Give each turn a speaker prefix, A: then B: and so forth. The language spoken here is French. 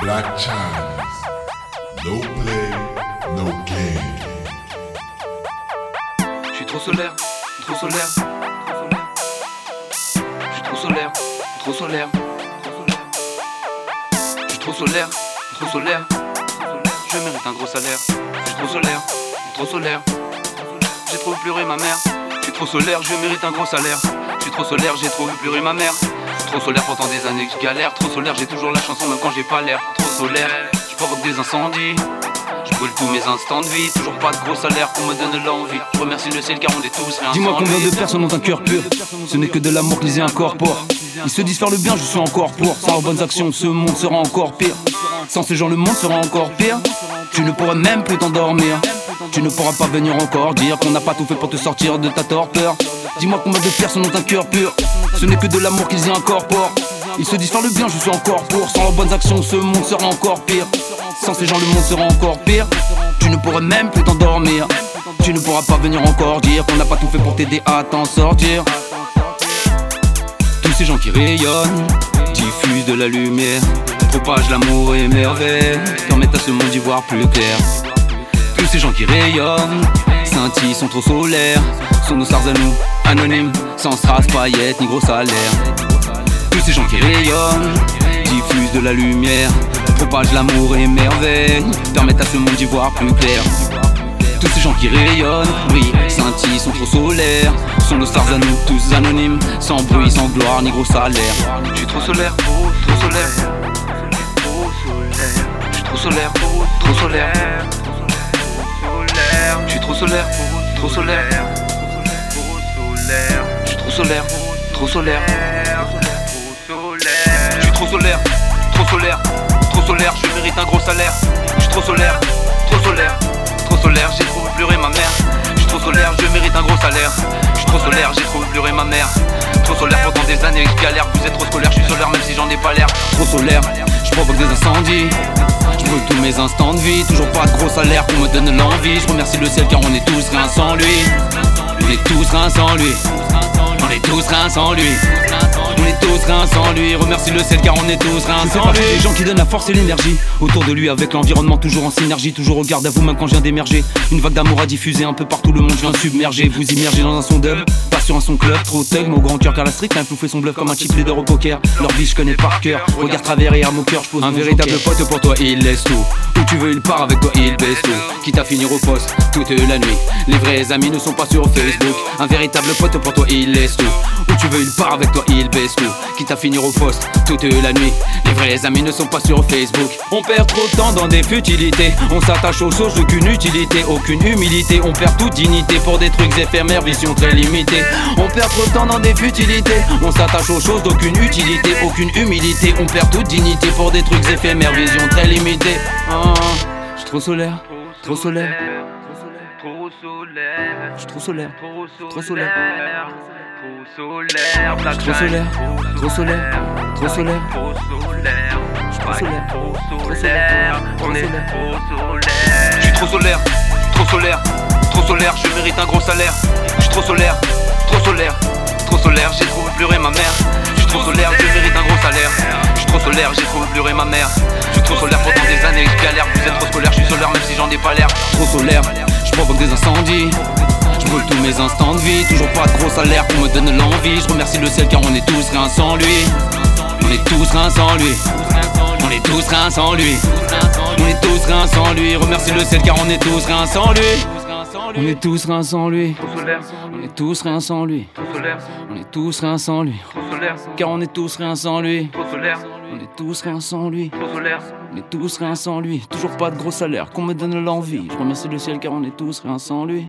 A: Black Chinese. No play, no game.
B: Je suis trop solaire, trop solaire, trop solaire. Je suis trop solaire, trop solaire, trop solaire. Je suis trop solaire, trop solaire. Je mérite un gros salaire. Je suis trop solaire, trop solaire. J'ai trop vu pleurer ma mère. Je suis trop solaire, je mérite un gros salaire. Je suis trop solaire, j'ai trop vu pleurer ma mère. Trop solaire pourtant des années que je galère. Trop solaire, j'ai toujours la chanson même quand j'ai pas l'air. Trop solaire, je provoque des incendies. Je brûle tous mes instants de vie, toujours pas de gros salaire pour me donner l'envie. Je remercie le ciel car on est tous
C: Dis-moi combien de personnes ont un cœur pur Ce n'est que de l'amour qu'ils y incorporent Ils se disent faire le bien, je suis encore pour Sans bonnes actions, ce monde sera encore pire Sans ces gens, le monde sera encore pire Tu ne pourras même plus t'endormir Tu ne pourras pas venir encore dire qu'on n'a pas tout fait pour te sortir de ta torpeur. Dis-moi combien de personnes ont un cœur pur. Ce n'est que de l'amour qu'ils y incorporent. Ils se disent faire le bien, je suis encore pour. Sans leurs bonnes actions, ce monde sera encore pire. Sans ces gens, le monde sera encore pire. Tu ne pourras même plus t'endormir. Tu ne pourras pas venir encore dire qu'on n'a pas tout fait pour t'aider à t'en sortir. Tous ces gens qui rayonnent, diffusent de la lumière, propagent l'amour et merveille, permettent à ce monde d'y voir plus clair. Tous ces gens qui rayonnent, scintillent, sont trop solaires, sont nos stars à nous, anonymes, sans strass, paillettes ni gros salaire. Tous ces gens qui rayonnent, diffusent de la lumière, propagent l'amour et merveille, permettent à ce monde d'y voir plus clair. Tous ces gens qui rayonnent, brillent, scintillent, sont trop solaires Sont nos stars à nous, tous anonymes Sans bruit, sans gloire, ni gros salaire
B: Je suis trop solaire, trop solaire, trop solaire. Trop solaire, trop solaire, trop solaire, trop solaire, trop solaire, trop solaire, Je suis trop solaire, trop solaire, trop solaire. Je mérite un gros salaire. Je suis trop solaire, trop solaire, trop solaire. J'ai trop pleurer ma mère. Je suis trop solaire, je mérite un gros salaire. Je suis trop solaire, j'ai trop pleurer ma mère. Trop solaire pendant des années galère. Vous êtes trop scolaire, je suis solaire même si j'en ai pas l'air.
C: Trop solaire, je provoque des incendies. Je brûle tous mes instants de vie. Toujours pas de gros salaire pour me donner l'envie. Je remercie le ciel car on est tous rien sans lui. On est tous rien sans lui. On est tous rien sans lui. On est tous rien sans lui. Remercie le ciel car on est tous rien sans lui. Les gens qui donnent la force et l'énergie. Autour de lui avec l'environnement toujours en synergie. Toujours au garde à vous même quand je viens d'émerger. Une vague d'amour a diffusé un peu partout le monde Je viens submerger, vous immerger dans un son Pas sur un son club, trop thug au grand cœur car la street a fait son bluff comme un chip leader au poker. Leur vie je connais par cœur. Regarde. Travers et arme au cœur, je pose Un véritable pote pour toi il laisse tout. Où tu veux il part avec toi il baisse tout. Quitte à finir au poste toute la nuit. Les vrais amis ne sont pas sur Facebook. Un véritable pote pour toi il laisse tout. Où tu veux il part avec toi il baisse tout. Quitte à finir au poste toute la nuit. Les vrais amis ne sont pas sur Facebook. On perd trop de temps dans des futilités. On s'attache aux choses d'aucune utilité Aucune humilité. On perd toute dignité pour des trucs éphémères Vision très limitée On perd trop de temps dans des futilités. On s'attache aux choses d'aucune utilité Aucune humilité. On perd toute dignité pour des trucs éphémères Vision très limitée. Ah, Je suis trop solaire Trop solaire.
B: Trop solaire,
C: Je suis trop solaire
B: trop
C: Trop solaire.
B: trop solaire,
C: Trop solaire, trop solaire, trop solaire.
B: trop solaire,
C: trop solaire,
B: trop
C: trop
B: solaire,
C: trop
B: on est
C: solaire.
B: trop solaire. Je suis trop solaire, trop solaire, trop solaire, je mérite un gros salaire. Je suis trop solaire, trop solaire, trop solaire, j'ai trop vu pleurer ma mère. Je suis trop solaire, je mérite un gros salaire. Je suis trop solaire, j'ai trop vu pleurer ma mère. Je suis trop solaire pendant des années je galère. Vous êtes trop scolaire, je suis solaire même si j'en ai pas l'air.
C: Trop solaire, je provoque des incendies Je tous mes instants de vie Toujours pas de gros salaire pour me donner l'envie Je remercie le ciel car on est tous rien sans lui On est tous rien sans lui On est tous rien sans lui On est tous rien sans lui Remercie le ciel car on est tous rien sans lui On est tous rien sans lui. On est tous rien sans lui. On est tous rien sans lui. Car on est tous rien sans lui. On est tous rien sans lui. On est tous rien sans lui. Toujours pas de gros salaire qu'on me donne l'envie. Je remercie le ciel car on est tous rien sans lui